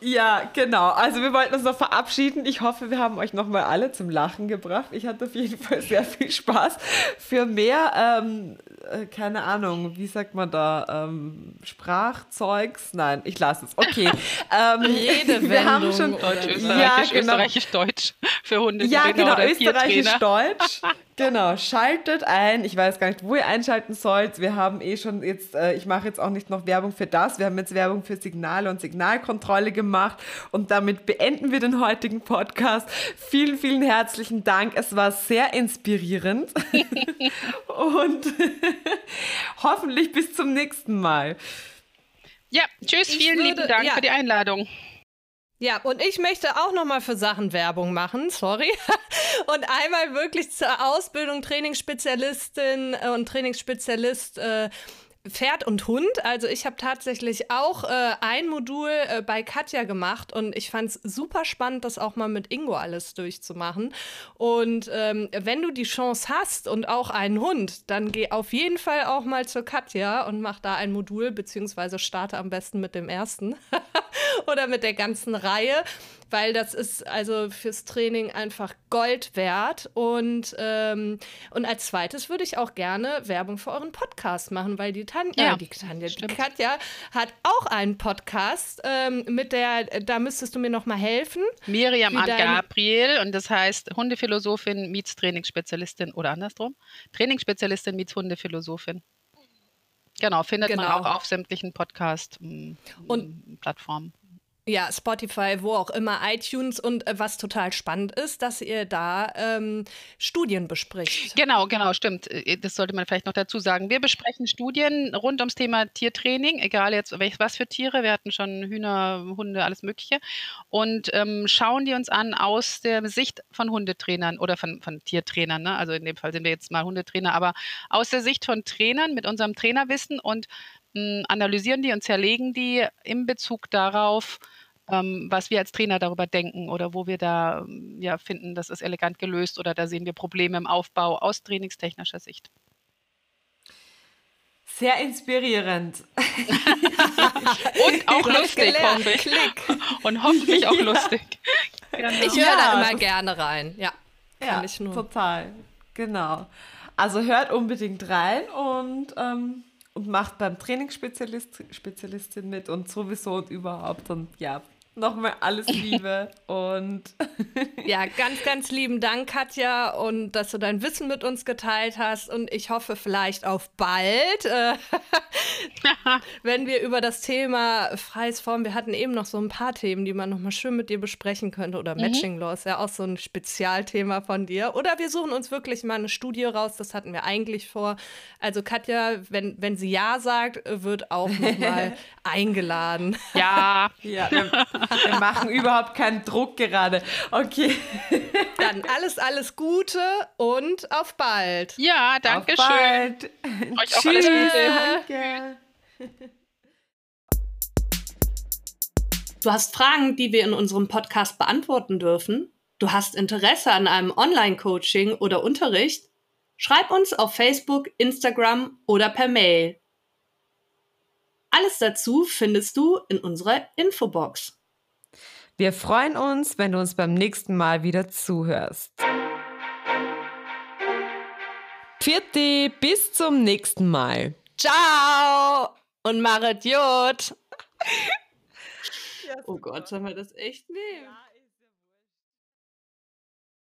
Ja, genau. Also wir wollten uns noch verabschieden. Ich hoffe, wir haben euch nochmal alle zum Lachen gebracht. Ich hatte auf jeden Fall sehr viel Spaß. Für mehr, ähm, äh, keine Ahnung, wie sagt man da, ähm, Sprachzeugs? Nein, ich lasse es. Okay. ähm, Redewendung wir haben schon Deutsch, Ja, Österreichisch, genau. Österreichisch, Deutsch für Hundetrainer Ja, genau, oder österreichisch. Deutsch. Genau, schaltet ein. Ich weiß gar nicht, wo ihr einschalten sollt. Wir haben eh schon jetzt, äh, ich mache jetzt auch nicht noch Werbung für das. Wir haben jetzt Werbung für Signale und Signalkontrolle gemacht. Und damit beenden wir den heutigen Podcast. Vielen, vielen herzlichen Dank. Es war sehr inspirierend. und hoffentlich bis zum nächsten Mal. Ja, tschüss, Ich vielen lieben würde- Dank ja. für die Einladung. Ja, und ich möchte auch noch mal für Sachen Werbung machen, sorry. Und einmal wirklich zur Ausbildung Trainingsspezialistin äh, und Trainingsspezialist äh, Pferd und Hund. Also ich habe tatsächlich auch äh, ein Modul äh, bei Katja gemacht und ich fand es super spannend, das auch mal mit Ingo alles durchzumachen. Und ähm, wenn du die Chance hast und auch einen Hund, dann geh auf jeden Fall auch mal zur Katja und mach da ein Modul, beziehungsweise starte am besten mit dem ersten oder mit der ganzen Reihe, weil das ist also fürs Training einfach Gold wert. Und, ähm, und als zweites würde ich auch gerne Werbung für euren Podcast machen, weil die Tanja, Ja, äh, die Tanja, die. Katja hat auch einen Podcast, ähm, mit der, da müsstest du mir noch mal helfen. Miriam dein- Gabriel und das heißt Hundephilosophin meets Trainingsspezialistin oder andersrum. Trainingsspezialistin meets Hundephilosophin. Genau, findet man Genau. auch auf sämtlichen Podcast-Plattformen. Ja, Spotify, wo auch immer, iTunes und äh, was total spannend ist, dass ihr da ähm, Studien bespricht. Genau, genau, stimmt. Äh, Das sollte man vielleicht noch dazu sagen. Wir besprechen Studien rund ums Thema Tiertraining, egal jetzt welch- was für Tiere. Wir hatten schon Hühner, Hunde, alles Mögliche. Und ähm, schauen die uns an aus der Sicht von Hundetrainern oder von, von Tiertrainern. Ne? Also in dem Fall sind wir jetzt mal Hundetrainer, aber aus der Sicht von Trainern mit unserem Trainerwissen und analysieren die und zerlegen die in Bezug darauf, ähm, was wir als Trainer darüber denken oder wo wir da ähm, ja, finden, das ist elegant gelöst oder da sehen wir Probleme im Aufbau aus trainingstechnischer Sicht. Sehr inspirierend. Und auch lustig, gelernt. hoffe ich. Klick. Und hoffentlich auch lustig. Genau. Ich höre Ja, da immer gerne rein. Ja, kann Ja, ich nur. total. Genau. Also hört unbedingt rein und, ähm, und macht beim Trainingsspezialist Spezialistin mit und sowieso und überhaupt. Und ja, Nochmal alles Liebe und ja, ganz, ganz lieben Dank, Katja, und dass du dein Wissen mit uns geteilt hast. Und ich hoffe vielleicht auf bald, äh, wenn wir über das Thema freies Form, wir hatten eben noch so ein paar Themen, die man nochmal schön mit dir besprechen könnte. Oder mhm. Matching Law ist ja auch so ein Spezialthema von dir. Oder wir suchen uns wirklich mal eine Studie raus, das hatten wir eigentlich vor. Also Katja, wenn, wenn sie Ja sagt, wird auch nochmal eingeladen. Ja. ja wir, machen überhaupt keinen Druck gerade. Okay. Dann alles, alles Gute und auf bald. Ja, danke auf schön. Bald. Euch auch Tschüss. alles Gute. Danke. Du hast Fragen, die wir in unserem Podcast beantworten dürfen? Du hast Interesse an einem Online-Coaching oder Unterricht? Schreib uns auf Facebook, Instagram oder per Mail. Alles dazu findest du in unserer Infobox. Wir freuen uns, wenn du uns beim nächsten Mal wieder zuhörst. Vierte, bis zum nächsten Mal. Ciao und Maret Jod. oh Gott, sollen wir das echt nehmen?